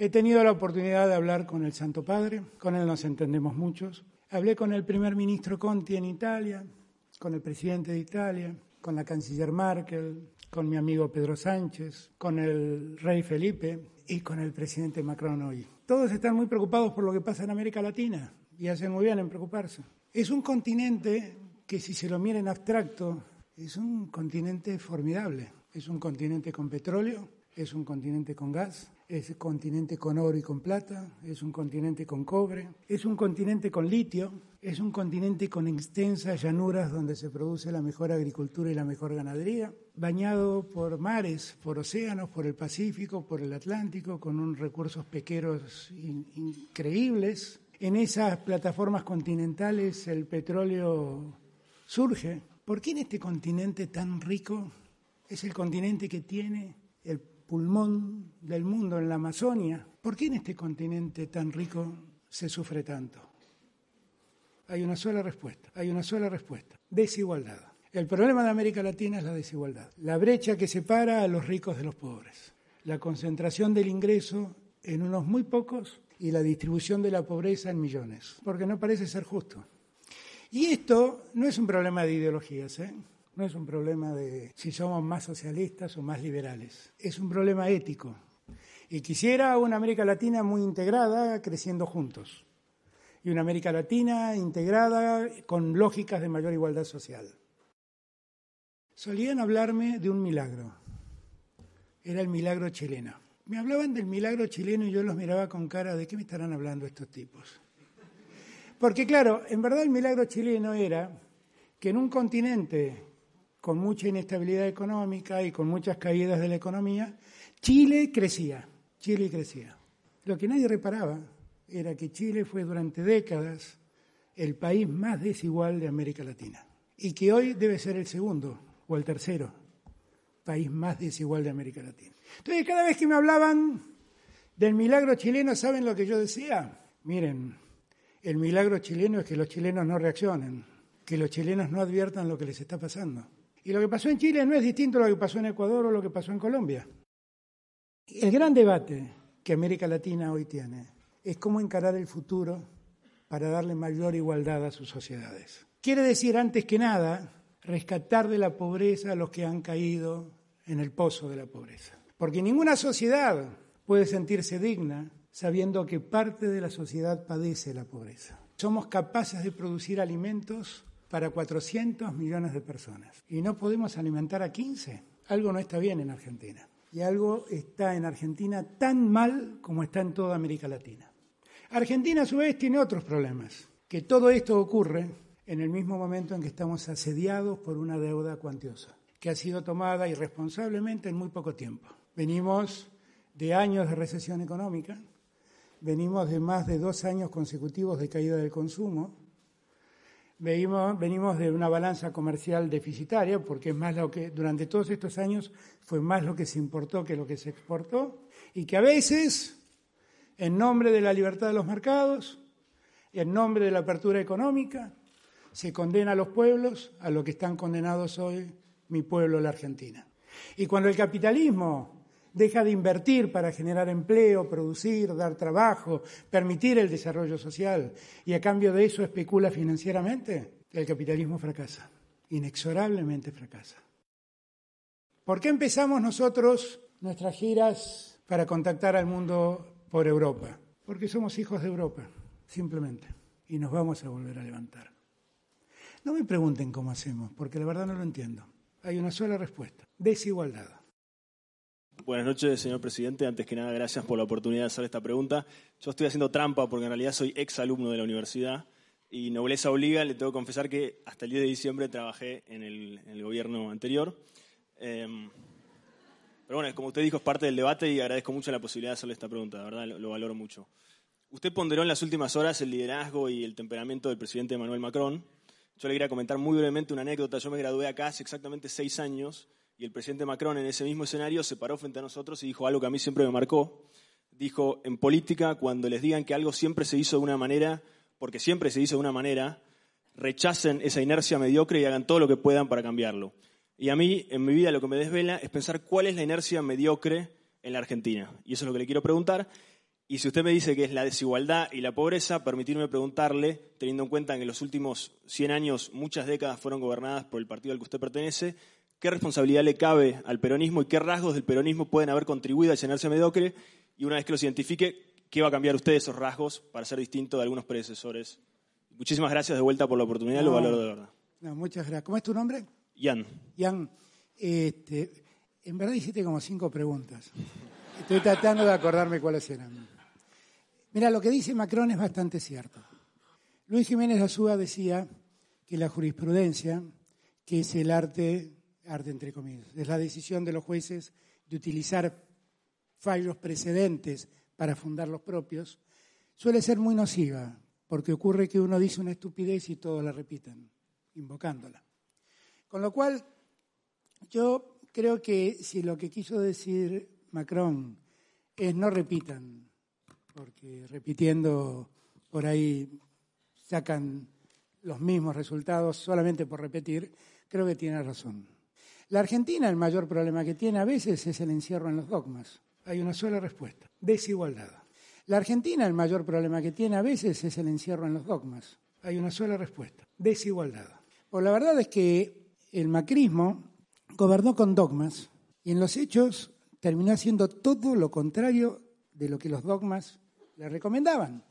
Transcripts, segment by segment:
He tenido la oportunidad de hablar con el Santo Padre, con él nos entendemos muchos. Hablé con el primer ministro Conti en Italia, con el presidente de Italia, con la canciller Merkel, con mi amigo Pedro Sánchez, con el rey Felipe y con el presidente Macron hoy. Todos están muy preocupados por lo que pasa en América Latina y hacen muy bien en preocuparse. Es un continente que si se lo mira en abstracto, es un continente formidable. Es un continente con petróleo, es un continente con gas, es un continente con oro y con plata, es un continente con cobre, es un continente con litio, es un continente con extensas llanuras donde se produce la mejor agricultura y la mejor ganadería, bañado por mares, por océanos, por el Pacífico, por el Atlántico, con unos recursos pequeros increíbles. En esas plataformas continentales el petróleo surge. ¿Por qué en este continente tan rico es el continente que tiene el pulmón del mundo en la Amazonia? ¿Por qué en este continente tan rico se sufre tanto? Hay una sola respuesta, hay una sola respuesta, desigualdad. El problema de América Latina es la desigualdad, la brecha que separa a los ricos de los pobres, la concentración del ingreso en unos muy pocos y la distribución de la pobreza en millones, porque no parece ser justo. Y esto no es un problema de ideologías, ¿eh? No es un problema de si somos más socialistas o más liberales, es un problema ético. Y quisiera una América Latina muy integrada, creciendo juntos. Y una América Latina integrada con lógicas de mayor igualdad social. Solían hablarme de un milagro. Era el milagro chileno. Me hablaban del milagro chileno y yo los miraba con cara de qué me estarán hablando estos tipos. Porque claro, en verdad el milagro chileno era que en un continente con mucha inestabilidad económica y con muchas caídas de la economía, Chile crecía, Chile crecía. Lo que nadie reparaba era que Chile fue durante décadas el país más desigual de América Latina y que hoy debe ser el segundo o el tercero país más desigual de América Latina. Entonces, cada vez que me hablaban del milagro chileno, ¿saben lo que yo decía? Miren, el milagro chileno es que los chilenos no reaccionen, que los chilenos no adviertan lo que les está pasando. Y lo que pasó en Chile no es distinto a lo que pasó en Ecuador o lo que pasó en Colombia. El gran debate que América Latina hoy tiene es cómo encarar el futuro para darle mayor igualdad a sus sociedades. Quiere decir, antes que nada, rescatar de la pobreza a los que han caído en el pozo de la pobreza. Porque ninguna sociedad puede sentirse digna sabiendo que parte de la sociedad padece la pobreza. Somos capaces de producir alimentos para 400 millones de personas y no podemos alimentar a 15. Algo no está bien en Argentina y algo está en Argentina tan mal como está en toda América Latina. Argentina a su vez tiene otros problemas, que todo esto ocurre en el mismo momento en que estamos asediados por una deuda cuantiosa, que ha sido tomada irresponsablemente en muy poco tiempo. Venimos de años de recesión económica, venimos de más de dos años consecutivos de caída del consumo, venimos, venimos de una balanza comercial deficitaria, porque es más lo que durante todos estos años fue más lo que se importó que lo que se exportó, y que a veces, en nombre de la libertad de los mercados, en nombre de la apertura económica, se condena a los pueblos a lo que están condenados hoy mi pueblo, la Argentina. Y cuando el capitalismo deja de invertir para generar empleo, producir, dar trabajo, permitir el desarrollo social y a cambio de eso especula financieramente, el capitalismo fracasa, inexorablemente fracasa. ¿Por qué empezamos nosotros nuestras giras para contactar al mundo por Europa? Porque somos hijos de Europa, simplemente, y nos vamos a volver a levantar. No me pregunten cómo hacemos, porque la verdad no lo entiendo. Hay una sola respuesta, desigualdad. Buenas noches, señor presidente. Antes que nada, gracias por la oportunidad de hacer esta pregunta. Yo estoy haciendo trampa porque en realidad soy ex alumno de la universidad. y nobleza obliga, le tengo que confesar que hasta el 10 de diciembre trabajé en el, gobierno anterior. Em, pero bueno, como usted dijo, es parte del debate y agradezco mucho la posibilidad de hacerle esta pregunta, verdad, lo, valoro mucho. Usted ponderó en las últimas horas el liderazgo y el temperamento del presidente Emmanuel Macron. Yo le quería comentar muy brevemente una anécdota. Yo me gradué acá hace exactamente seis años y el presidente Macron en ese mismo escenario se paró frente a nosotros y dijo algo que a mí siempre me marcó. Dijo, en política, cuando les digan que algo siempre se hizo de una manera, porque siempre se hizo de una manera, rechacen esa inercia mediocre y hagan todo lo que puedan para cambiarlo. Y a mí, en mi vida, lo que me desvela es pensar cuál es la inercia mediocre en la Argentina. Y eso es lo que le quiero preguntar. Y si usted me dice que es la desigualdad y la pobreza, permitirme preguntarle, teniendo en cuenta que en los últimos 100 años muchas décadas fueron gobernadas por el partido al que usted pertenece, ¿qué responsabilidad le cabe al peronismo y qué rasgos del peronismo pueden haber contribuido a inercia mediocre? Y una vez que los identifique, ¿qué va a cambiar usted esos rasgos para ser distinto de algunos predecesores? Muchísimas gracias de vuelta por la oportunidad, lo valoro de verdad. muchas gracias. ¿Cómo es tu nombre? Jan. Jan, este, en verdad hiciste como cinco preguntas. Estoy tratando de acordarme cuáles eran. Mira, lo que dice Macron es bastante cierto. Luis Jiménez Azúa decía que la jurisprudencia, que es el arte, arte entre comillas, es la decisión de los jueces de utilizar fallos precedentes para fundar los propios, suele ser muy nociva, porque ocurre que uno dice una estupidez y todos la repiten, invocándola. Con lo cual, yo creo que si lo que quiso decir Macron es no repitan, porque repitiendo por ahí sacan los mismos resultados solamente por repetir, creo que tiene razón. La Argentina el mayor problema que tiene a veces es el encierro en los dogmas. Hay una sola respuesta, desigualdad. La Argentina el mayor problema que tiene a veces es el encierro en los dogmas. Hay una sola respuesta, desigualdad. Pues la verdad es que el macrismo gobernó con dogmas y en los hechos terminó haciendo todo lo contrario de lo que los dogmas le recomendaban.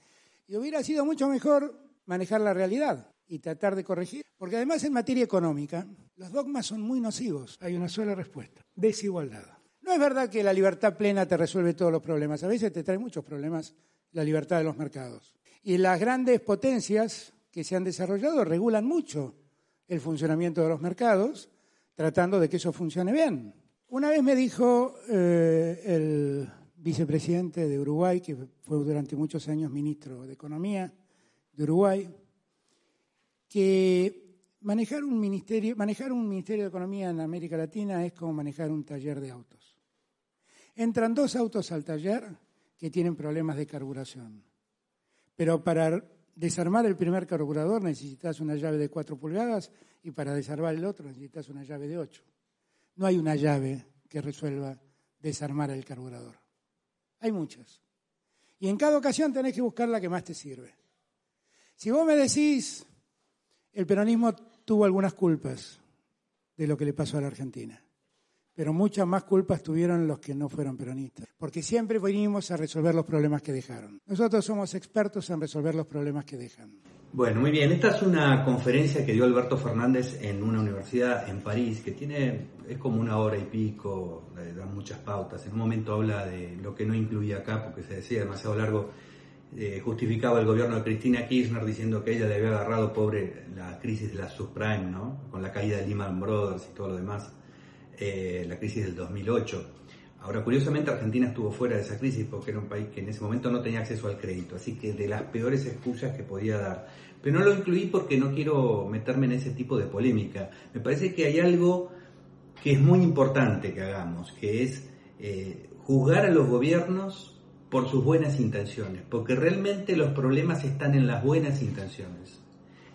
Y hubiera sido mucho mejor manejar la realidad y tratar de corregir, porque además en materia económica los dogmas son muy nocivos. Hay una sola respuesta, desigualdad. No es verdad que la libertad plena te resuelve todos los problemas, a veces te trae muchos problemas la libertad de los mercados. Y las grandes potencias que se han desarrollado regulan mucho el funcionamiento de los mercados, tratando de que eso funcione bien. Una vez me dijo eh, el vicepresidente de Uruguay, que fue durante muchos años ministro de Economía de Uruguay, que manejar un ministerio, manejar un ministerio de Economía en América Latina es como manejar un taller de autos. Entran dos autos al taller que tienen problemas de carburación, pero para desarmar el primer carburador necesitas una llave de 4 pulgadas y para desarmar el otro necesitas una llave de 8. No hay una llave que resuelva desarmar el carburador. Hay muchas. Y en cada ocasión tenés que buscar la que más te sirve. Si vos me decís, el peronismo tuvo algunas culpas de lo que le pasó a la Argentina pero muchas más culpas tuvieron los que no fueron peronistas, porque siempre venimos a resolver los problemas que dejaron. Nosotros somos expertos en resolver los problemas que dejan. Bueno, muy bien. Esta es una conferencia que dio Alberto Fernández en una universidad en París, que tiene, es como una hora y pico, da muchas pautas. En un momento habla de lo que no incluía acá, porque se decía demasiado largo. Eh, justificaba el gobierno de Cristina Kirchner diciendo que ella le había agarrado, pobre, la crisis de la subprime, ¿no? Con la caída de Lehman Brothers y todo lo demás. Eh, la crisis del 2008. Ahora, curiosamente, Argentina estuvo fuera de esa crisis porque era un país que en ese momento no tenía acceso al crédito, así que de las peores excusas que podía dar. Pero no lo incluí porque no quiero meterme en ese tipo de polémica. Me parece que hay algo que es muy importante que hagamos, que es eh, juzgar a los gobiernos por sus buenas intenciones, porque realmente los problemas están en las buenas intenciones,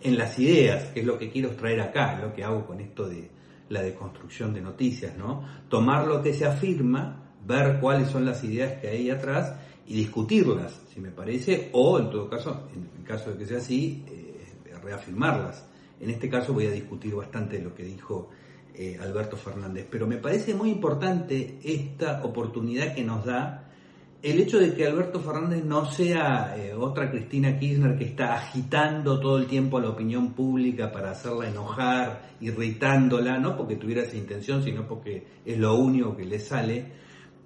en las ideas, que es lo que quiero traer acá, lo que hago con esto de, la deconstrucción de noticias, ¿no? Tomar lo que se afirma, ver cuáles son las ideas que hay atrás y discutirlas, si me parece, o en todo caso, en el caso de que sea así, eh, reafirmarlas. En este caso voy a discutir bastante lo que dijo eh, Alberto Fernández, pero me parece muy importante esta oportunidad que nos da el hecho de que Alberto Fernández no sea eh, otra Cristina Kirchner que está agitando todo el tiempo a la opinión pública para hacerla enojar, irritándola, no porque tuviera esa intención, sino porque es lo único que le sale.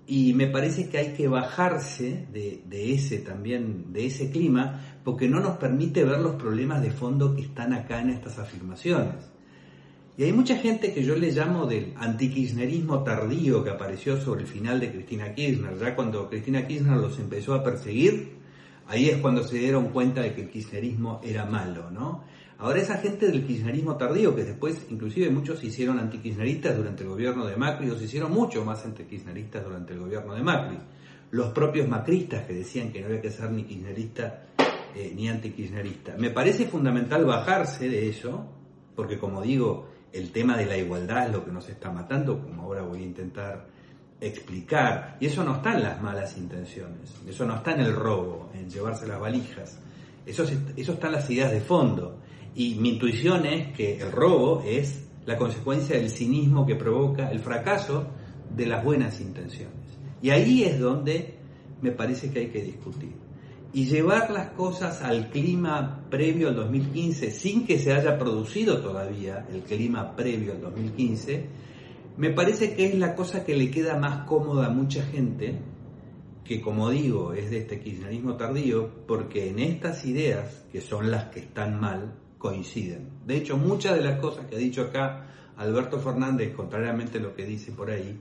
Y me parece que hay que bajarse de, ese también, de ese clima, porque no nos permite ver los problemas de fondo que están acá en estas afirmaciones. Y hay mucha gente que yo le llamo del antikirchnerismo tardío que apareció sobre el final de Cristina Kirchner. Ya cuando Cristina Kirchner los empezó a perseguir, ahí es cuando se dieron cuenta de que el kirchnerismo era malo, ¿no? Ahora esa gente del kirchnerismo tardío, que después inclusive muchos se hicieron antikirchneristas durante el gobierno de Macri, o se hicieron mucho más antikirchneristas durante el gobierno de Macri. Los propios macristas que decían que no había que ser ni kirchnerista eh, ni antikirchnerista. Me parece fundamental bajarse de eso, porque como digo, el tema de la igualdad es lo que nos está matando, como ahora voy a intentar explicar. Y eso no está en las malas intenciones, eso no está en el robo, en llevarse las valijas, eso, eso está en las ideas de fondo. Y mi intuición es que el robo es la consecuencia del cinismo que provoca el fracaso de las buenas intenciones. Y ahí es donde me parece que hay que discutir y llevar las cosas al clima previo al 2015 sin que se haya producido todavía el clima previo al 2015, me parece que es la cosa que le queda más cómoda a mucha gente, que como digo es de este kirchnerismo tardío, porque en estas ideas, que son las que están mal, coinciden. De hecho, muchas de las cosas que ha dicho acá Alberto Fernández, contrariamente a lo que dice por ahí,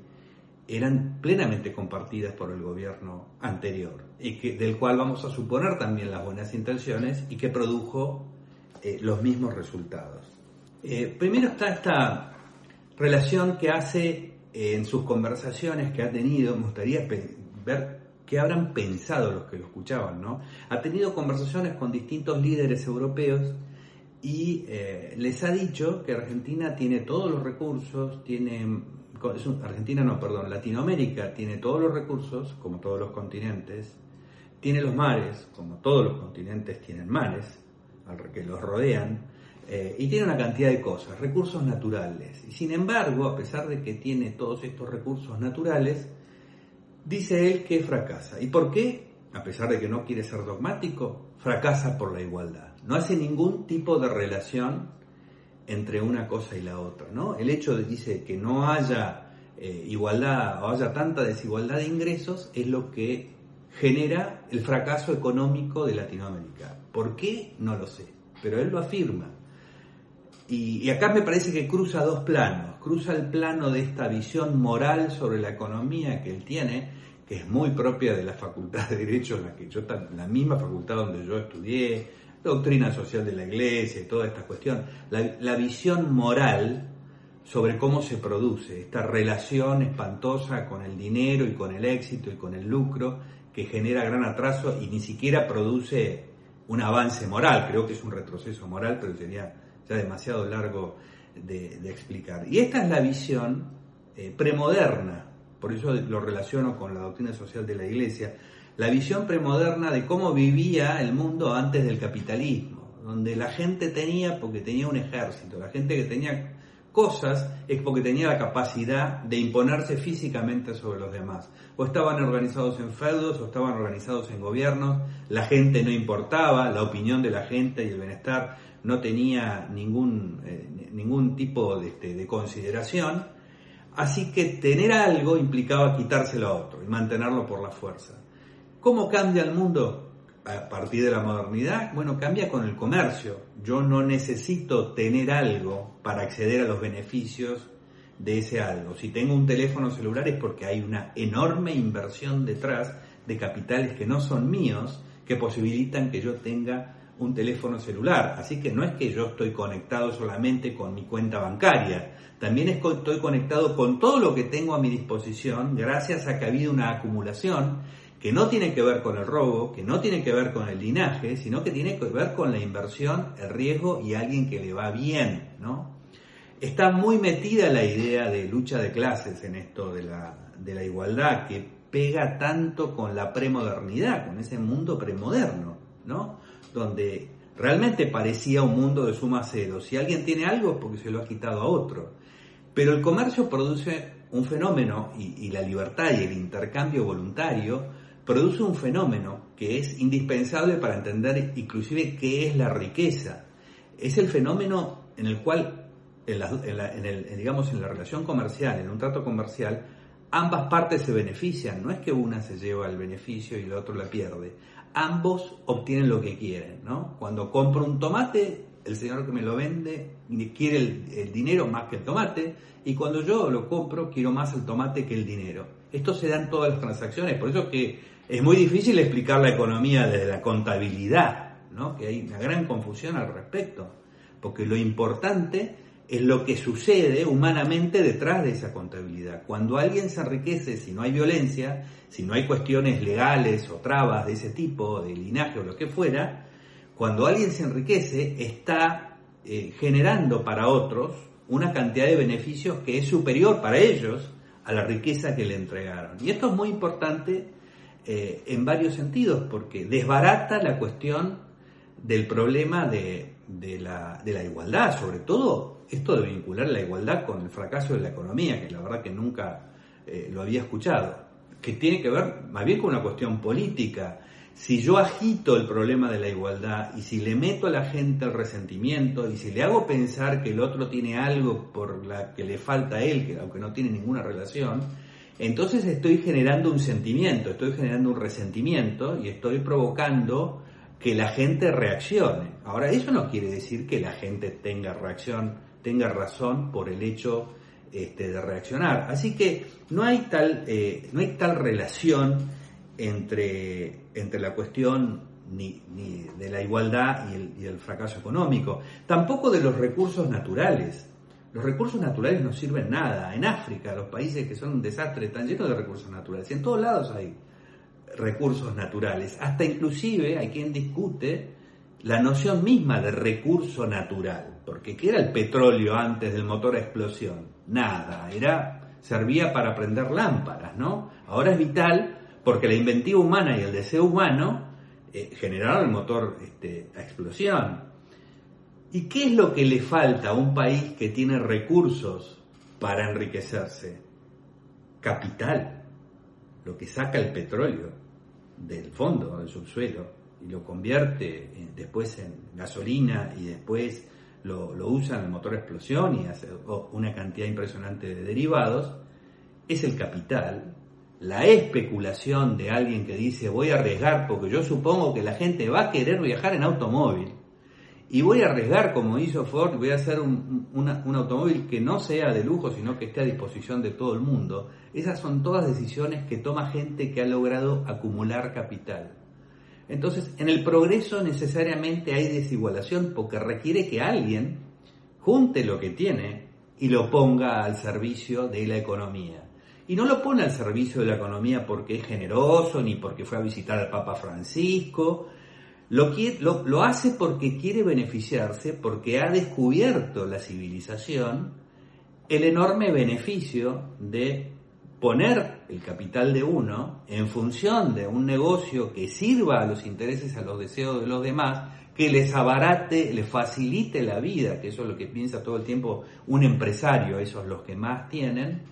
eran plenamente compartidas por el gobierno anterior y que, del cual vamos a suponer también las buenas intenciones y que produjo eh, los mismos resultados. Eh, primero está esta relación que hace eh, en sus conversaciones que ha tenido, me gustaría ver qué habrán pensado los que lo escuchaban, ¿no? Ha tenido conversaciones con distintos líderes europeos y les ha dicho que Argentina tiene todos los recursos, tiene Argentina no, perdón, Latinoamérica tiene todos los recursos, como todos los continentes, tiene los mares, como todos los continentes tienen mares, que los rodean, eh, y tiene una cantidad de cosas, recursos naturales. Y sin embargo, a pesar de que tiene todos estos recursos naturales, dice él que fracasa. ¿Y por qué? A pesar de que no quiere ser dogmático, fracasa por la igualdad. No hace ningún tipo de relación entre una cosa y la otra. ¿no? El hecho de que no haya eh, igualdad o haya tanta desigualdad de ingresos es lo que genera el fracaso económico de Latinoamérica. ¿Por qué? No lo sé, pero él lo afirma. Y, y, acá me parece que cruza dos planos. Cruza el plano de esta visión moral sobre la economía que él tiene, que es muy propia de la Facultad de Derecho, la, que yo, la misma facultad donde yo estudié, doctrina social de la iglesia y toda esta cuestión, la, visión moral sobre cómo se produce esta relación espantosa con el dinero y con el éxito y con el lucro que genera gran atraso y ni siquiera produce un avance moral, creo que es un retroceso moral, pero sería ya demasiado largo de, explicar. Y esta es la visión eh, premoderna, por eso lo relaciono con la doctrina social de la iglesia, la visión premoderna de cómo vivía el mundo antes del capitalismo, donde la gente tenía porque tenía un ejército, la gente que tenía cosas es porque tenía la capacidad de imponerse físicamente sobre los demás. O estaban organizados en feudos o estaban organizados en gobiernos, la gente no importaba, la opinión de la gente y el bienestar no tenía ningún, eh, ningún tipo de, este, de consideración. Así que tener algo implicaba quitárselo a otro y mantenerlo por la fuerza. ¿Cómo cambia el mundo a partir de la modernidad? Bueno, cambia con el comercio. Yo no necesito tener algo para acceder a los beneficios de ese algo. Si tengo un teléfono celular es porque hay una enorme inversión detrás de capitales que no son míos que posibilitan que yo tenga un teléfono celular. Así que no es que yo estoy conectado solamente con mi cuenta bancaria, también estoy conectado con todo lo que tengo a mi disposición gracias a que ha habido una acumulación que no tiene que ver con el robo, que no tiene que ver con el linaje, sino que tiene que ver con la inversión, el riesgo y alguien que le va bien, ¿no? Está muy metida la idea de lucha de clases en esto de la, igualdad, que pega tanto con la premodernidad, con ese mundo premoderno, ¿no? Donde realmente parecía un mundo de suma cero. Si alguien tiene algo es porque se lo ha quitado a otro. Pero el comercio produce un fenómeno y la libertad y el intercambio voluntario produce un fenómeno que es indispensable para entender inclusive qué es la riqueza. Es el fenómeno en el cual, en el, digamos, en la relación comercial, en un trato comercial, ambas partes se benefician. No es que una se lleva el beneficio y la otra la pierde. ambos obtienen lo que quieren. Cuando compro un tomate, el señor que me lo vende quiere el, dinero más que el tomate, y cuando yo lo compro, quiero más el tomate que el dinero. Esto se da en todas las transacciones, por eso es que es muy difícil explicar la economía desde la contabilidad, ¿no? Que hay una gran confusión al respecto, porque lo importante es lo que sucede humanamente detrás de esa contabilidad. Cuando alguien se enriquece, si no hay violencia, si no hay cuestiones legales o trabas de ese tipo, de linaje o lo que fuera, cuando alguien se enriquece está eh, generando para otros una cantidad de beneficios que es superior para ellos a la riqueza que le entregaron. Y esto es muy importante eh, en varios sentidos, porque desbarata la cuestión del problema de, la, de la igualdad, sobre todo esto de vincular la igualdad con el fracaso de la economía, que la verdad que nunca eh, lo había escuchado, que tiene que ver más bien con una cuestión política. Si yo agito el problema de la igualdad y si le meto a la gente el resentimiento y si le hago pensar que el otro tiene algo por la que le falta a él, que aunque no tiene ninguna relación, entonces estoy generando un sentimiento, estoy generando un resentimiento y estoy provocando que la gente reaccione. Ahora, eso no quiere decir que la gente tenga reacción tenga razón por el hecho este, de reaccionar. Así que no hay tal, eh, no hay tal relación entre, entre la cuestión ni, de la igualdad y el, y el, fracaso económico, tampoco de los recursos naturales. Los recursos naturales no sirven nada. En África, los países que son un desastre están llenos de recursos naturales. En todos lados hay recursos naturales. Hasta inclusive hay quien discute la noción misma de recurso natural, porque ¿qué era el petróleo antes del motor a explosión? Nada, era servía para prender lámparas, ¿no? Ahora es vital porque la inventiva humana y el deseo humano eh, generaron el motor este, a explosión. ¿Y qué es lo que le falta a un país que tiene recursos para enriquecerse? Capital, lo que saca el petróleo del fondo, del subsuelo y lo convierte después en gasolina y después lo, usa en el motor explosión y hace una cantidad impresionante de derivados, es el capital, la especulación de alguien que dice voy a arriesgar porque yo supongo que la gente va a querer viajar en automóvil y voy a arriesgar como hizo Ford, voy a hacer un, un, automóvil que no sea de lujo sino que esté a disposición de todo el mundo. Esas son todas decisiones que toma gente que ha logrado acumular capital. Entonces, en el progreso necesariamente hay desigualación porque requiere que alguien junte lo que tiene y lo ponga al servicio de la economía. Y no lo pone al servicio de la economía porque es generoso ni porque fue a visitar al Papa Francisco. Lo, hace porque quiere beneficiarse, porque ha descubierto la civilización el enorme beneficio de poner el capital de uno en función de un negocio que sirva a los intereses, a los deseos de los demás, que les abarate, les facilite la vida, que eso es lo que piensa todo el tiempo un empresario, esos los que más tienen,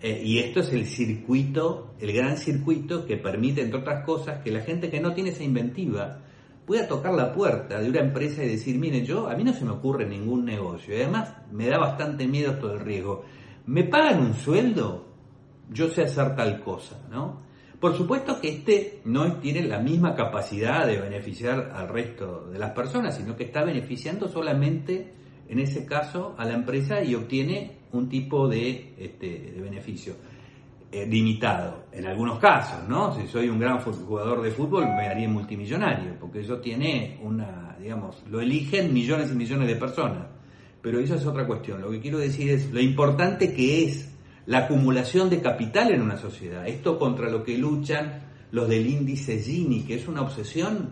eh, y esto es el circuito, el gran circuito que permite, entre otras cosas, que la gente que no tiene esa inventiva pueda tocar la puerta de una empresa y decir, mire, yo, a mí no se me ocurre ningún negocio, y además me da bastante miedo todo el riesgo. ¿Me pagan un sueldo? yo sé hacer tal cosa, ¿no? Por supuesto que este no tiene la misma capacidad de beneficiar al resto de las personas, sino que está beneficiando solamente, en ese caso, a la empresa y obtiene un tipo de, este, de beneficio eh, limitado, en algunos casos, ¿no? Si soy un gran jugador de fútbol, me haría multimillonario, porque eso tiene una, digamos, lo eligen millones y millones de personas. Pero eso es otra cuestión. Lo que quiero decir es lo importante que es la acumulación de capital en una sociedad. Esto contra lo que luchan los del índice Gini, que es una obsesión,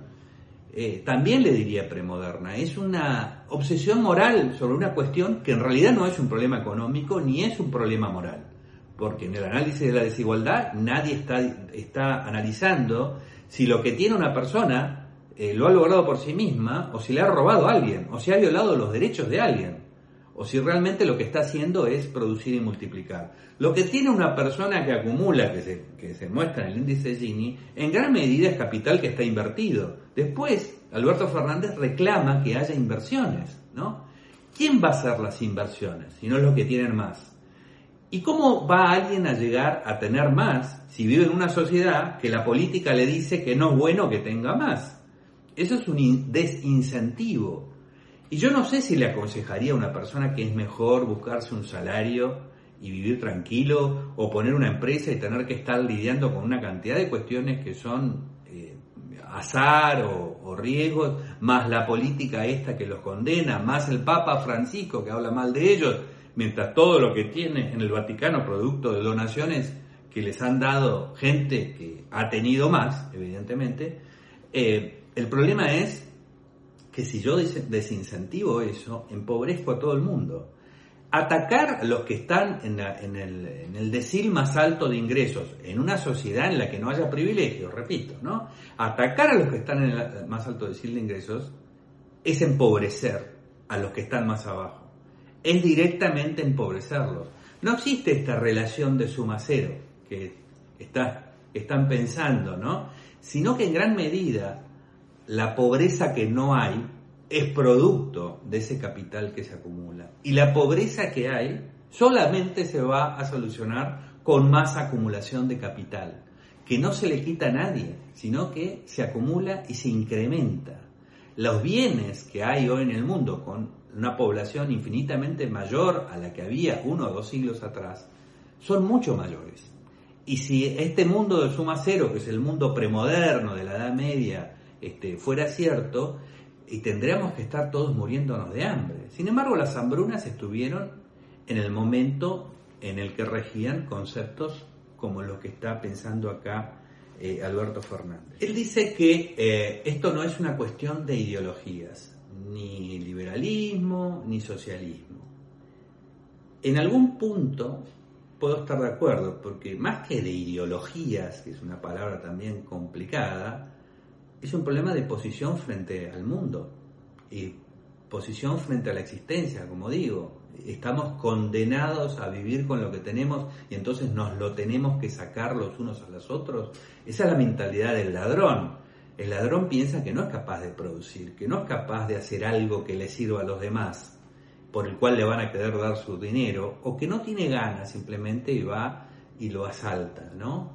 eh, también le diría premoderna, es una obsesión moral sobre una cuestión que en realidad no es un problema económico ni es un problema moral, porque en el análisis de la desigualdad nadie está, está analizando si lo que tiene una persona eh, lo ha logrado por sí misma o si le ha robado a alguien o si ha violado los derechos de alguien o si realmente lo que está haciendo es producir y multiplicar. Lo que tiene una persona que acumula, que se, que se muestra en el índice Gini, en gran medida es capital que está invertido. Después, Alberto Fernández reclama que haya inversiones, ¿no? ¿Quién va a hacer las inversiones si no los que tienen más? ¿Y cómo va alguien a llegar a tener más si vive en una sociedad que la política le dice que no es bueno que tenga más? Eso es un desincentivo. Y yo no sé si le aconsejaría a una persona que es mejor buscarse un salario y vivir tranquilo o poner una empresa y tener que estar lidiando con una cantidad de cuestiones que son eh, azar o, o, riesgos, más la política esta que los condena, más el Papa Francisco que habla mal de ellos, mientras todo lo que tiene en el Vaticano producto de donaciones que les han dado gente que ha tenido más, evidentemente, eh, el problema es que si yo desincentivo eso, empobrezco a todo el mundo. Atacar a los que están en, el, en el decil más alto de ingresos, en una sociedad en la que no haya privilegios, repito, ¿no? Atacar a los que están en el más alto decil de ingresos es empobrecer a los que están más abajo. Es directamente empobrecerlos. No existe esta relación de suma cero que está, están pensando, ¿no? Sino que en gran medida la pobreza que no hay es producto de ese capital que se acumula. Y la pobreza que hay solamente se va a solucionar con más acumulación de capital, que no se le quita a nadie, sino que se acumula y se incrementa. Los bienes que hay hoy en el mundo, con una población infinitamente mayor a la que había uno o dos siglos atrás, son mucho mayores. Y si este mundo de suma cero, que es el mundo premoderno de la Edad Media, este, fuera cierto, y tendríamos que estar todos muriéndonos de hambre. Sin embargo, las hambrunas estuvieron en el momento en el que regían conceptos como lo que está pensando acá eh, Alberto Fernández. Él dice que eh, esto no es una cuestión de ideologías, ni liberalismo, ni socialismo. En algún punto puedo estar de acuerdo, porque más que de ideologías, que es una palabra también complicada, es un problema de posición frente al mundo y posición frente a la existencia, como digo. Estamos condenados a vivir con lo que tenemos y entonces nos lo tenemos que sacar los unos a los otros. Esa es la mentalidad del ladrón. El ladrón piensa que no es capaz de producir, que no es capaz de hacer algo que le sirva a los demás, por el cual le van a querer dar su dinero, o que no tiene ganas simplemente y va y lo asalta, ¿no?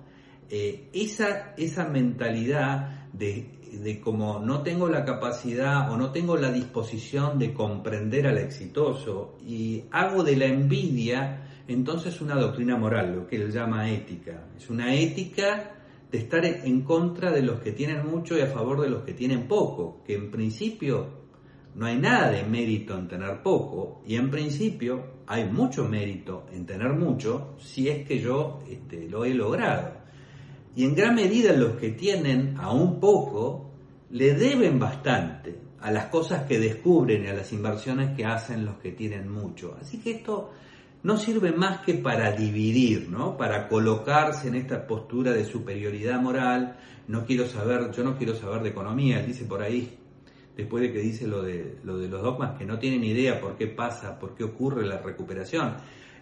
Eh, esa, esa mentalidad de de como no tengo la capacidad o no tengo la disposición de comprender al exitoso y hago de la envidia entonces una doctrina moral, lo que él llama ética. Es una ética de estar en contra de los que tienen mucho y a favor de los que tienen poco, que en principio no hay nada de mérito en tener poco y en principio hay mucho mérito en tener mucho si es que yo este, lo he logrado. Y en gran medida los que tienen aún poco le deben bastante a las cosas que descubren y a las inversiones que hacen los que tienen mucho. Así que esto no sirve más que para dividir, ¿no? Para colocarse en esta postura de superioridad moral. No quiero saber, yo no quiero saber de economía, dice por ahí, después de que dice lo de, lo de los dogmas, que no tienen idea por qué pasa, por qué ocurre la recuperación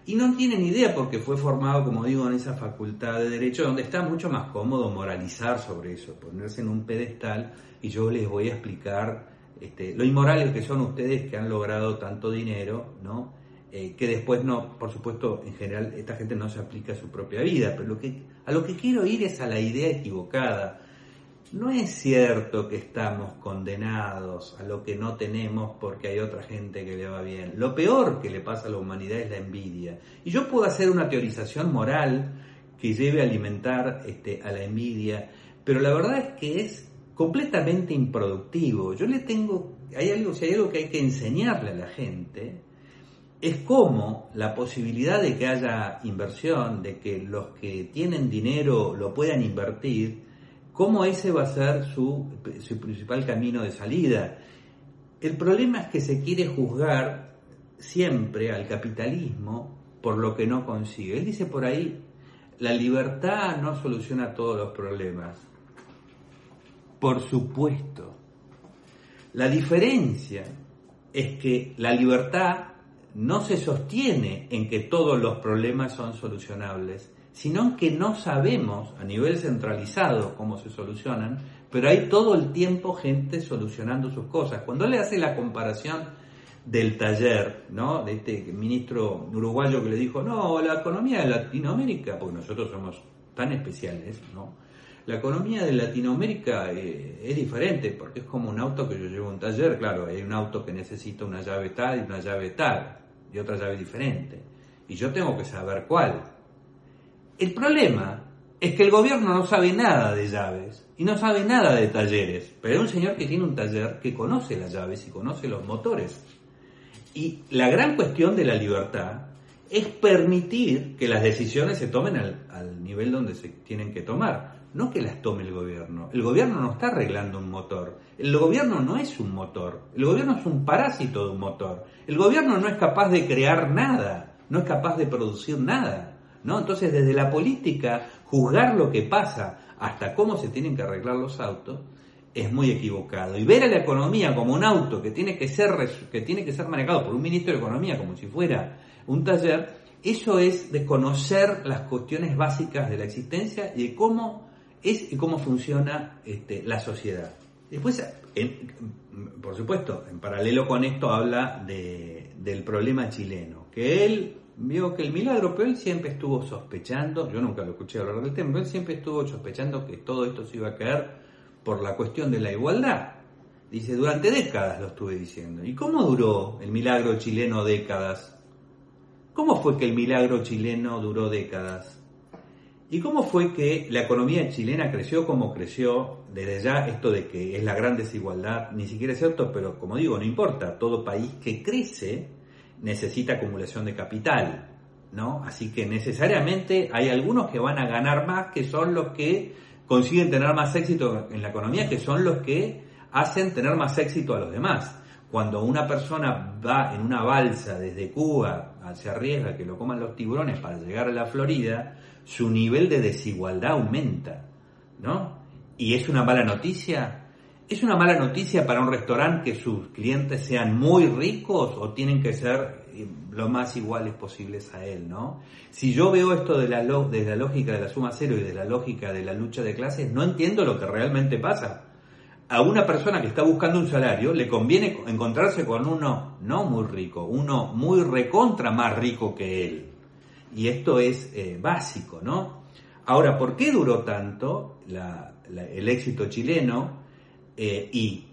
y no tienen idea porque fue formado, como digo, en esa facultad de derecho, donde está mucho más cómodo moralizar sobre eso, ponerse en un pedestal y yo les voy a explicar este, lo inmorales que son ustedes que han logrado tanto dinero, ¿no? Eh, que después no, por supuesto, en general esta gente no se aplica a su propia vida, pero a lo que quiero ir es a la idea equivocada no es cierto que estamos condenados a lo que no tenemos porque hay otra gente que le va bien. Lo peor que le pasa a la humanidad es la envidia. Y yo puedo hacer una teorización moral que lleve a alimentar este, a la envidia, pero la verdad es que es completamente improductivo. Yo le tengo, hay algo, si hay algo que hay que enseñarle a la gente, es cómo la posibilidad de que haya inversión, de que los que tienen dinero lo puedan invertir, cómo ese va a ser su, principal camino de salida. El problema es que se quiere juzgar siempre al capitalismo por lo que no consigue. Él dice por ahí, la libertad no soluciona todos los problemas. Por supuesto. La diferencia es que la libertad no se sostiene en que todos los problemas son solucionables, sino que no sabemos a nivel centralizado cómo se solucionan, pero hay todo el tiempo gente solucionando sus cosas. Cuando le hace la comparación del taller, ¿no? De este ministro uruguayo que le dijo, no, la economía de Latinoamérica, porque nosotros somos tan especiales, ¿no? La economía de Latinoamérica eh, es diferente, porque es como un auto que yo llevo a un taller, claro, hay un auto que necesita una llave tal y una llave tal, y otra llave diferente, y yo tengo que saber cuál. El problema es que el gobierno no sabe nada de llaves y no sabe nada de talleres, pero hay un señor que tiene un taller que conoce las llaves y conoce los motores. Y la gran cuestión de la libertad es permitir que las decisiones se tomen al, nivel donde se tienen que tomar, no que las tome el gobierno. El gobierno no está arreglando un motor, el gobierno no es un motor, el gobierno es un parásito de un motor, el gobierno no es capaz de crear nada, no es capaz de producir nada. ¿no? Entonces, desde la política, juzgar lo que pasa hasta cómo se tienen que arreglar los autos, es muy equivocado. Y ver a la economía como un auto que tiene que ser, que tiene que ser manejado por un ministro de Economía como si fuera un taller, eso es desconocer las cuestiones básicas de la existencia y de cómo es cómo funciona este, la sociedad. Después, por supuesto, en paralelo con esto habla del problema chileno, que él vio que el milagro, pero él siempre estuvo sospechando, yo nunca lo escuché hablar del tema, pero él siempre estuvo sospechando que todo esto se iba a caer por la cuestión de la igualdad. Dice, durante décadas lo estuve diciendo. ¿Y cómo duró el milagro chileno décadas? ¿Cómo fue que el milagro chileno duró décadas? ¿Y cómo fue que la economía chilena creció como creció? Desde ya esto de que es la gran desigualdad, ni siquiera es cierto, pero como digo, no importa, todo país que crece necesita acumulación de capital, ¿no? Así que necesariamente hay algunos que van a ganar más, que son los que consiguen tener más éxito en la economía, que son los que hacen tener más éxito a los demás. Cuando una persona va en una balsa desde Cuba, se arriesga que lo coman los tiburones para llegar a la Florida, su nivel de desigualdad aumenta, ¿no? ¿Y es una mala noticia? ¿Es una mala noticia para un restaurante que sus clientes sean muy ricos o tienen que ser eh, lo más iguales posibles a él, ¿no? Si yo veo esto de la, de la lógica de la suma cero y de la lógica de la lucha de clases, no entiendo lo que realmente pasa. A una persona que está buscando un salario le conviene encontrarse con uno no muy rico, uno muy recontra más rico que él. Y esto es eh, básico, ¿no? Ahora, ¿por qué duró tanto el éxito chileno? Eh, y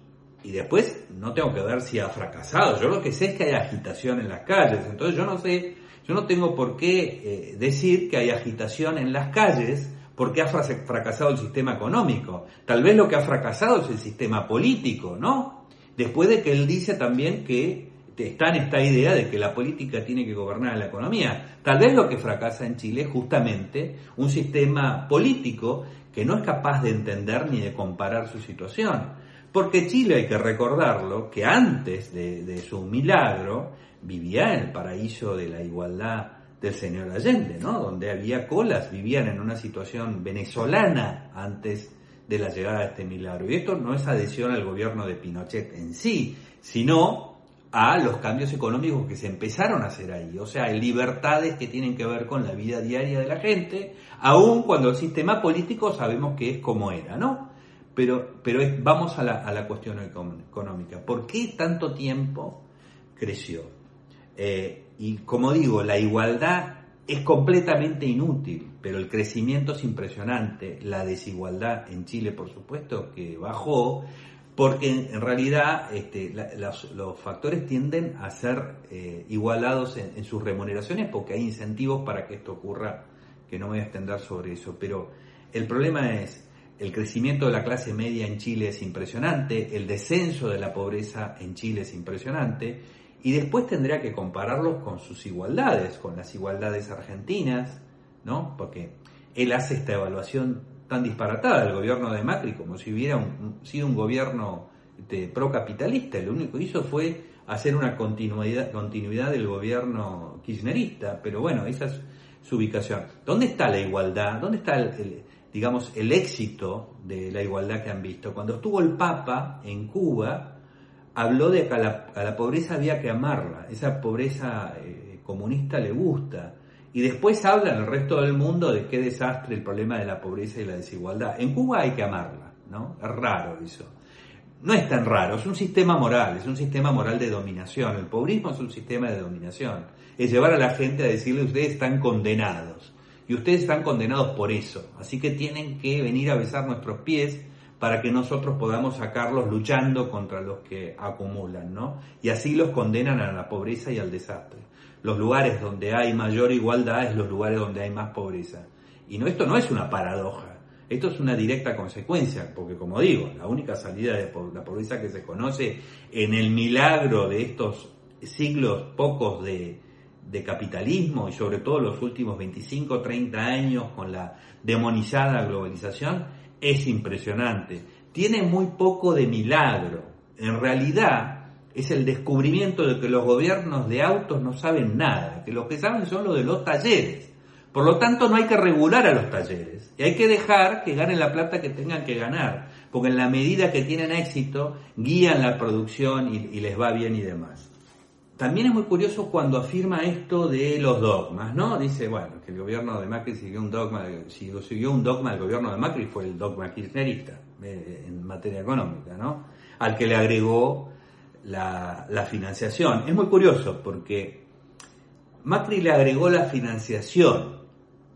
y después no tengo que ver si ha fracasado. Yo lo que sé es que hay agitación en las calles. Entonces yo no sé, yo no tengo por qué eh, decir que hay agitación en las calles porque ha fracasado el sistema económico. Tal vez lo que ha fracasado es el sistema político, ¿no? Después de que él dice también que está en esta idea de que la política tiene que gobernar la economía. Tal vez lo que fracasa en Chile es justamente un sistema político que no es capaz de entender ni de comparar su situación. Porque Chile, hay que recordarlo, que antes de, su milagro vivía en el paraíso de la igualdad del señor Allende, ¿no? Donde había colas, vivían en una situación venezolana antes de la llegada de este milagro. Y esto no es adhesión al gobierno de Pinochet en sí, sino a los cambios económicos que se empezaron a hacer ahí. O sea, libertades que tienen que ver con la vida diaria de la gente, aun cuando el sistema político sabemos que es como era, ¿no? Pero, pero vamos a la, a la, cuestión económica. ¿Por qué tanto tiempo creció? Eh, y como digo, la igualdad es completamente inútil, pero el crecimiento es impresionante. La desigualdad en Chile, por supuesto, que bajó, porque en realidad este, los, factores tienden a ser eh, igualados en, sus remuneraciones porque hay incentivos para que esto ocurra, que no voy a extender sobre eso. Pero el problema es, el crecimiento de la clase media en Chile es impresionante, el descenso de la pobreza en Chile es impresionante, y después tendría que compararlos con sus igualdades, con las igualdades argentinas, ¿no? Porque él hace esta evaluación tan disparatada del gobierno de Macri como si hubiera sido un gobierno este, procapitalista, lo único que hizo fue hacer una continuidad, continuidad del gobierno kirchnerista, pero bueno, esa es su ubicación. ¿Dónde está la igualdad? ¿Dónde está el digamos, el éxito de la igualdad que han visto. Cuando estuvo el Papa en Cuba, habló de que a la, pobreza había que amarla, esa pobreza eh, comunista le gusta. Y después habla en el resto del mundo de qué desastre el problema de la pobreza y la desigualdad. En Cuba hay que amarla, ¿no? Es raro eso. no es tan raro, es un sistema moral, es un sistema moral de dominación. El pobrismo es un sistema de dominación. Es llevar a la gente a decirle ustedes están condenados. Y ustedes están condenados por eso. Así que tienen que venir a besar nuestros pies para que nosotros podamos sacarlos luchando contra los que acumulan, ¿no? Y así los condenan a la pobreza y al desastre. Los lugares donde hay mayor igualdad es los lugares donde hay más pobreza. Y no, esto no es una paradoja, esto es una directa consecuencia, porque como digo, la única salida de la pobreza que se conoce en el milagro de estos siglos pocos de, de capitalismo y sobre todo los últimos 25, 30 años con la demonizada globalización, es impresionante. Tiene muy poco de milagro. En realidad es el descubrimiento de que los gobiernos de autos no saben nada, que lo que saben son lo de los talleres. Por lo tanto, no hay que regular a los talleres y hay que dejar que ganen la plata que tengan que ganar, porque en la medida que tienen éxito, guían la producción y, les va bien y demás. También es muy curioso cuando afirma esto de los dogmas, ¿no? Dice, bueno, que el gobierno de Macri siguió un dogma, siguió un dogma del gobierno de Macri fue el dogma kirchnerista eh, en materia económica, ¿no? Al que le agregó la, la financiación. Es muy curioso porque Macri le agregó la financiación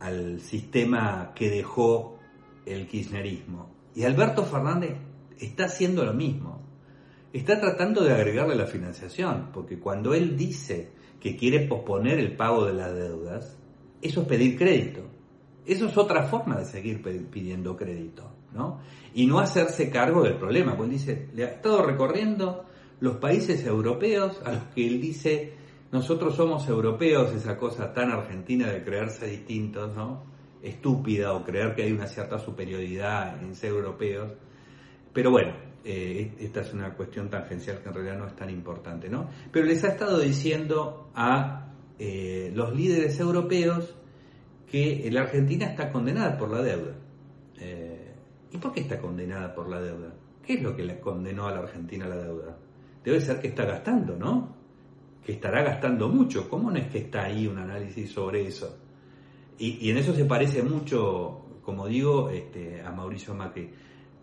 al sistema que dejó el kirchnerismo. Y Alberto Fernández está haciendo lo mismo. Está tratando de agregarle la financiación, porque cuando él dice que quiere posponer el pago de las deudas, eso es pedir crédito. Eso es otra forma de seguir pidiendo crédito, ¿no? Y no hacerse cargo del problema. Pues dice, le ha estado recorriendo los países europeos a los que él dice nosotros somos europeos, esa cosa tan argentina de creerse distintos, ¿no? Estúpida o creer que hay una cierta superioridad en ser europeos. Pero bueno, eh, esta es una cuestión tangencial que en realidad no es tan importante, ¿no? Pero les ha estado diciendo a eh, los líderes europeos que la Argentina está condenada por la deuda. Eh, ¿Y por qué está condenada por la deuda? ¿Qué es lo que le condenó a la Argentina la deuda? Debe ser que está gastando, ¿no? que estará gastando mucho. ¿Cómo no es que está ahí un análisis sobre eso? Y, en eso se parece mucho, como digo, este, a Mauricio Macri.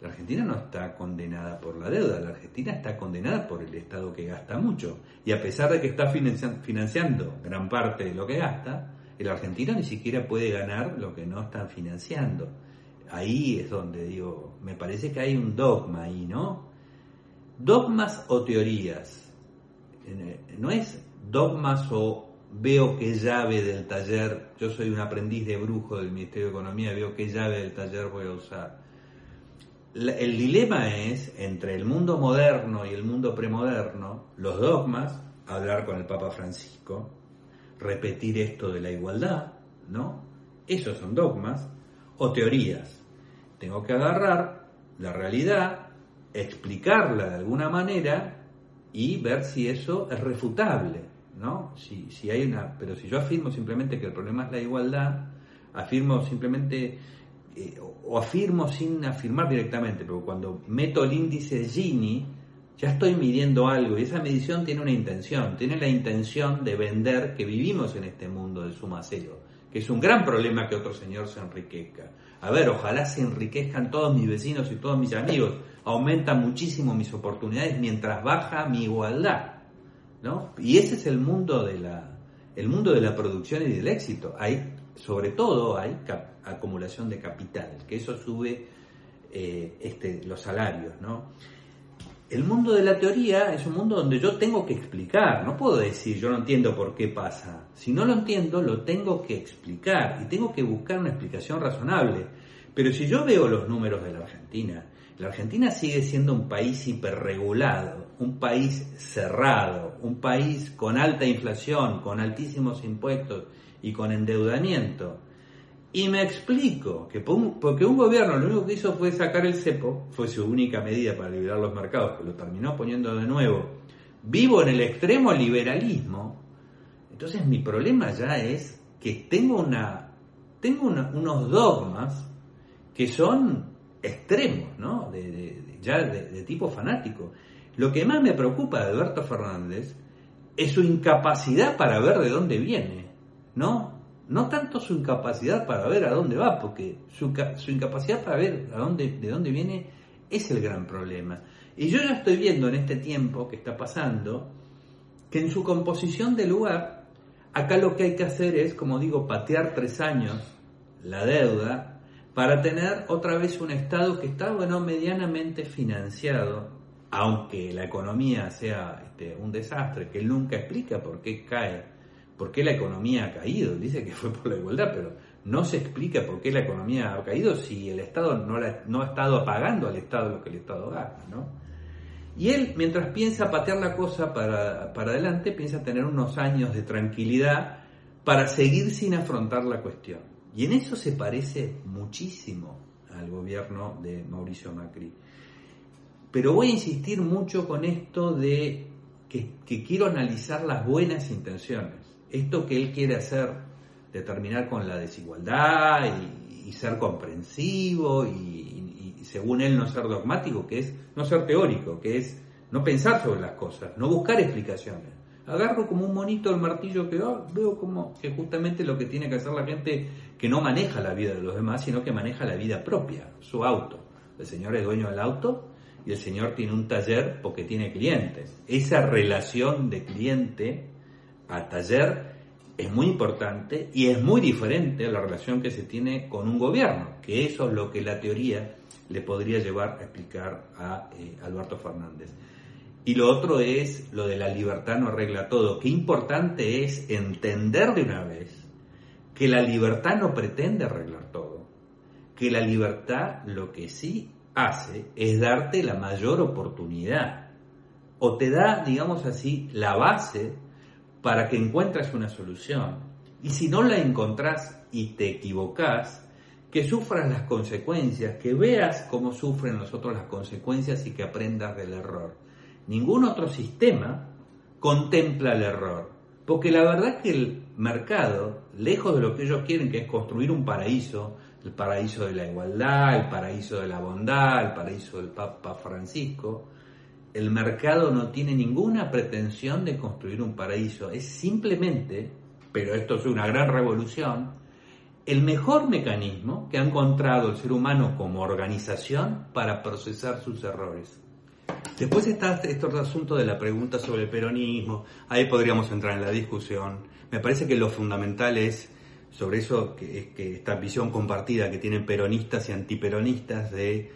La Argentina no está condenada por la deuda, la Argentina está condenada por el Estado que gasta mucho. Y a pesar de que está financiando gran parte de lo que gasta, el argentino ni siquiera puede ganar lo que no están financiando. Ahí es donde digo, me parece que hay un dogma ahí, ¿no? Dogmas o teorías no es dogmas o veo qué llave del taller, yo soy un aprendiz de brujo del Ministerio de Economía, veo qué llave del taller voy a usar. El dilema es entre el mundo moderno y el mundo premoderno, los dogmas, hablar con el Papa Francisco, repetir esto de la igualdad, ¿no? Esos son dogmas o teorías. Tengo que agarrar la realidad, explicarla de alguna manera y ver si eso es refutable, ¿no? Si, si hay una, pero si yo afirmo simplemente que el problema es la igualdad, afirmo simplemente eh, o afirmo sin afirmar directamente, pero cuando meto el índice Gini, ya estoy midiendo algo y esa medición tiene una intención, tiene la intención de vender que vivimos en este mundo del suma cero, que es un gran problema que otro señor se enriquezca. A ver, ojalá se enriquezcan todos mis vecinos y todos mis amigos, aumenta muchísimo mis oportunidades mientras baja mi igualdad. ¿no? Y ese es el mundo de la, el mundo de la producción y del éxito. Hay, sobre todo hay acumulación de capital, que eso sube eh, este, los salarios. ¿no? El mundo de la teoría es un mundo donde yo tengo que explicar, no puedo decir yo no entiendo por qué pasa. Si no lo entiendo, lo tengo que explicar y tengo que buscar una explicación razonable. Pero si yo veo los números de la Argentina la Argentina sigue siendo un país hiperregulado, un país cerrado, un país con alta inflación, con altísimos impuestos y con endeudamiento. Y me explico que porque un gobierno lo único que hizo fue sacar el cepo, fue su única medida para liberar los mercados, que lo terminó poniendo de nuevo, vivo en el extremo liberalismo, entonces mi problema ya es que tengo, una, tengo unos dogmas que son extremos, ¿no? De, ya de, tipo fanático. Lo que más me preocupa de Alberto Fernández es su incapacidad para ver de dónde viene, ¿no? No tanto su incapacidad para ver a dónde va, porque su, incapacidad para ver a dónde, de dónde viene es el gran problema. Y yo ya estoy viendo en este tiempo que está pasando que en su composición de lugar, acá lo que hay que hacer es, como digo, patear tres años la deuda para tener otra vez un Estado que está, bueno, medianamente financiado, aunque la economía sea este, un desastre, que él nunca explica por qué cae, por qué la economía ha caído, dice que fue por la igualdad, pero no se explica por qué la economía ha caído si el Estado no, ha estado pagando al Estado lo que el Estado gasta, ¿no? Y él, mientras piensa patear la cosa para, para adelante, piensa tener unos años de tranquilidad para seguir sin afrontar la cuestión. Y en eso se parece muchísimo al gobierno de Mauricio Macri. Pero voy a insistir mucho con esto de que, quiero analizar las buenas intenciones. Esto que él quiere hacer, de terminar con la desigualdad y, ser comprensivo y, según él no ser dogmático, que es no ser teórico, que es no pensar sobre las cosas, no buscar explicaciones. Agarro como un monito el martillo que veo como que justamente lo que tiene que hacer la gente que no maneja la vida de los demás, sino que maneja la vida propia, su auto. El señor es dueño del auto y el señor tiene un taller porque tiene clientes. Esa relación de cliente a taller es muy importante y es muy diferente a la relación que se tiene con un gobierno, que eso es lo que la teoría le podría llevar a explicar a eh, Alberto Fernández. Y lo otro es lo de la libertad no arregla todo. Qué importante es entender de una vez que la libertad no pretende arreglar todo. Que la libertad lo que sí hace es darte la mayor oportunidad. O te da, digamos así, la base para que encuentres una solución. Y si no la encontrás y te equivocas, que sufras las consecuencias, que veas cómo sufren nosotros las consecuencias y que aprendas del error. Ningún otro sistema contempla el error, porque la verdad es que el mercado, lejos de lo que ellos quieren, que es construir un paraíso, el paraíso de la igualdad, el paraíso de la bondad, el paraíso del Papa Francisco, el mercado no tiene ninguna pretensión de construir un paraíso, es simplemente, pero esto es una gran revolución, el mejor mecanismo que ha encontrado el ser humano como organización para procesar sus errores. Después está este otro asunto de la pregunta sobre el peronismo, ahí podríamos entrar en la discusión. Me parece que lo fundamental es sobre eso, que, que esta visión compartida que tienen peronistas y antiperonistas de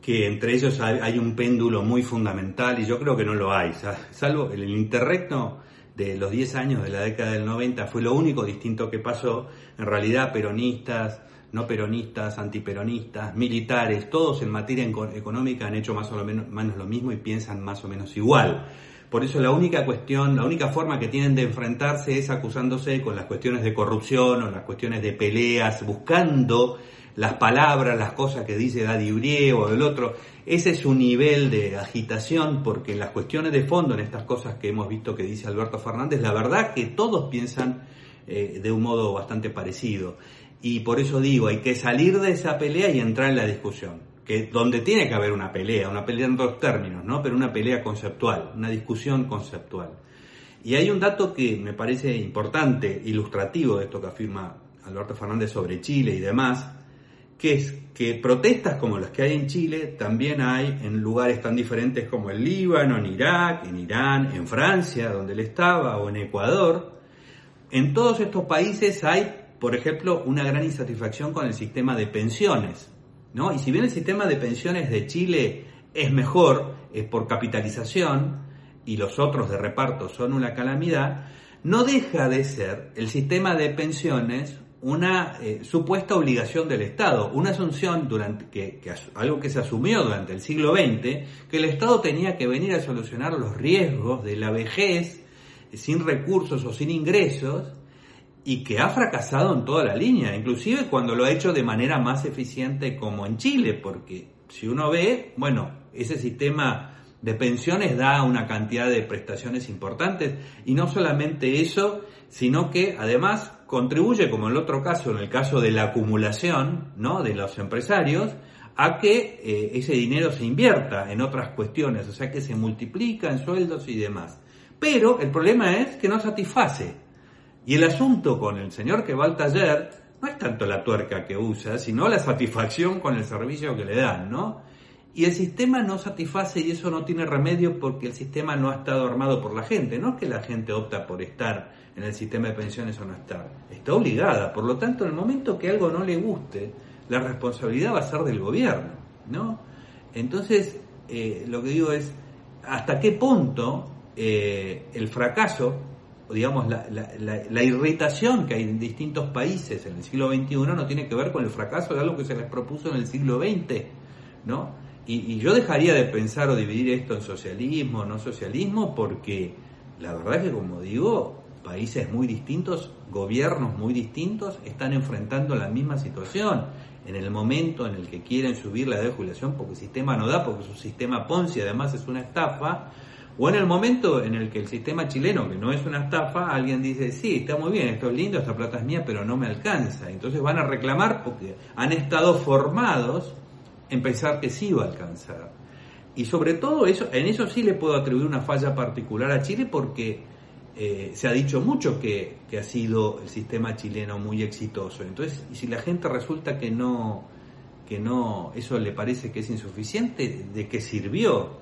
que entre ellos hay, un péndulo muy fundamental y yo creo que no lo hay, salvo el interregno de los 10 años de la década del 90 fue lo único distinto que pasó, en realidad peronistas, no peronistas, antiperonistas, militares, todos en materia económica han hecho más o menos lo mismo y piensan más o menos igual. Por eso la única cuestión, la única forma que tienen de enfrentarse es acusándose con las cuestiones de corrupción o las cuestiones de peleas, buscando las palabras, las cosas que dice Daddy Brie o el otro. Ese es su nivel de agitación porque las cuestiones de fondo, en estas cosas que hemos visto que dice Alberto Fernández, la verdad que todos piensan eh, de un modo bastante parecido. Y por eso digo, hay que salir de esa pelea y entrar en la discusión. Que donde tiene que haber una pelea, una pelea en dos términos, ¿no? Pero una pelea conceptual, una discusión conceptual. Y hay un dato que me parece importante, ilustrativo de esto que afirma Alberto Fernández sobre Chile y demás, que es que protestas como las que hay en Chile también hay en lugares tan diferentes como el Líbano, en Irak, en Irán, en Francia, donde él estaba, o en Ecuador. En todos estos países hay por ejemplo, una gran insatisfacción con el sistema de pensiones. ¿no? Y si bien el sistema de pensiones de Chile es mejor, es por capitalización, y los otros de reparto son una calamidad, no deja de ser el sistema de pensiones una eh, supuesta obligación del Estado, una asunción durante que, algo que se asumió durante el siglo XX, que el Estado tenía que venir a solucionar los riesgos de la vejez sin recursos o sin ingresos y que ha fracasado en toda la línea, inclusive cuando lo ha hecho de manera más eficiente como en Chile, porque si uno ve, bueno, ese sistema de pensiones da una cantidad de prestaciones importantes y no solamente eso, sino que además contribuye, como en el otro caso, en el caso de la acumulación ¿no? de los empresarios, a que eh, ese dinero se invierta en otras cuestiones, o sea que se multiplica en sueldos y demás. Pero el problema es que no satisface y el asunto con el señor que va al taller no es tanto la tuerca que usa, sino la satisfacción con el servicio que le dan, ¿no? y el sistema no satisface y eso no tiene remedio porque el sistema no ha estado armado por la gente. No es que la gente opta por estar en el sistema de pensiones o no estar, está obligada. Por lo tanto, en el momento que algo no le guste, la responsabilidad va a ser del gobierno, ¿no? Entonces, eh, lo que digo es, ¿hasta qué punto eh, el fracaso, digamos, la, irritación que hay en distintos países en el siglo XXI no tiene que ver con el fracaso de algo que se les propuso en el siglo XX, ¿no? Y, yo dejaría de pensar o dividir esto en socialismo, o no socialismo, porque la verdad es que, como digo, países muy distintos, gobiernos muy distintos, están enfrentando la misma situación. En el momento en el que quieren subir la edad de jubilación porque el sistema no da, porque su sistema Ponzi además es una estafa, o en el momento en el que el sistema chileno, que no es una estafa, alguien dice, sí, está muy bien, esto es lindo, esta plata es mía, pero no me alcanza. Entonces van a reclamar porque han estado formados en pensar que sí va a alcanzar. Y sobre todo eso, en eso sí le puedo atribuir una falla particular a Chile porque eh, se ha dicho mucho que, que, ha sido el sistema chileno muy exitoso. Entonces, y si la gente resulta que no, que no, eso le parece que es insuficiente, ¿de qué sirvió?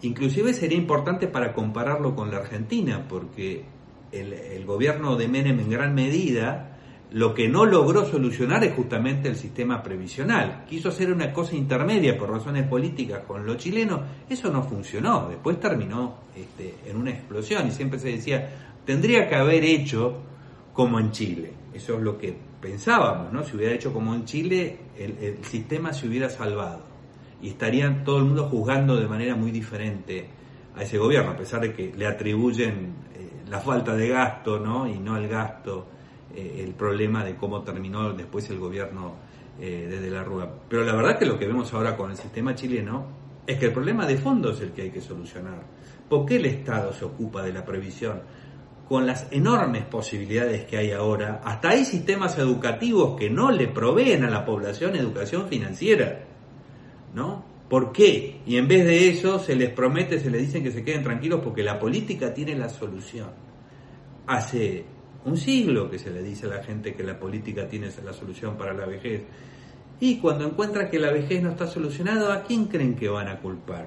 Inclusive sería importante para compararlo con la Argentina, porque el, el gobierno de Menem en gran medida lo que no logró solucionar es justamente el sistema previsional. Quiso hacer una cosa intermedia por razones políticas con los chilenos, eso no funcionó. Después terminó este, en una explosión y siempre se decía, tendría que haber hecho como en Chile. Eso es lo que pensábamos, ¿no? Si hubiera hecho como en Chile, el, sistema se hubiera salvado y estarían todo el mundo juzgando de manera muy diferente a ese gobierno, a pesar de que le atribuyen eh, la falta de gasto, ¿no? Y no el gasto eh, el problema de cómo terminó después el gobierno eh, desde la Rúa. Pero la verdad que lo que vemos ahora con el sistema chileno es que el problema de fondo es el que hay que solucionar. ¿Por qué el Estado se ocupa de la previsión? Con las enormes posibilidades que hay ahora, hasta hay sistemas educativos que no le proveen a la población educación financiera. ¿No? ¿Por qué? Y en vez de eso se les promete, se les dicen que se queden tranquilos porque la política tiene la solución. Hace un siglo que se le dice a la gente que la política tiene la solución para la vejez. Y cuando encuentra que la vejez no está solucionada, ¿a quién creen que van a culpar?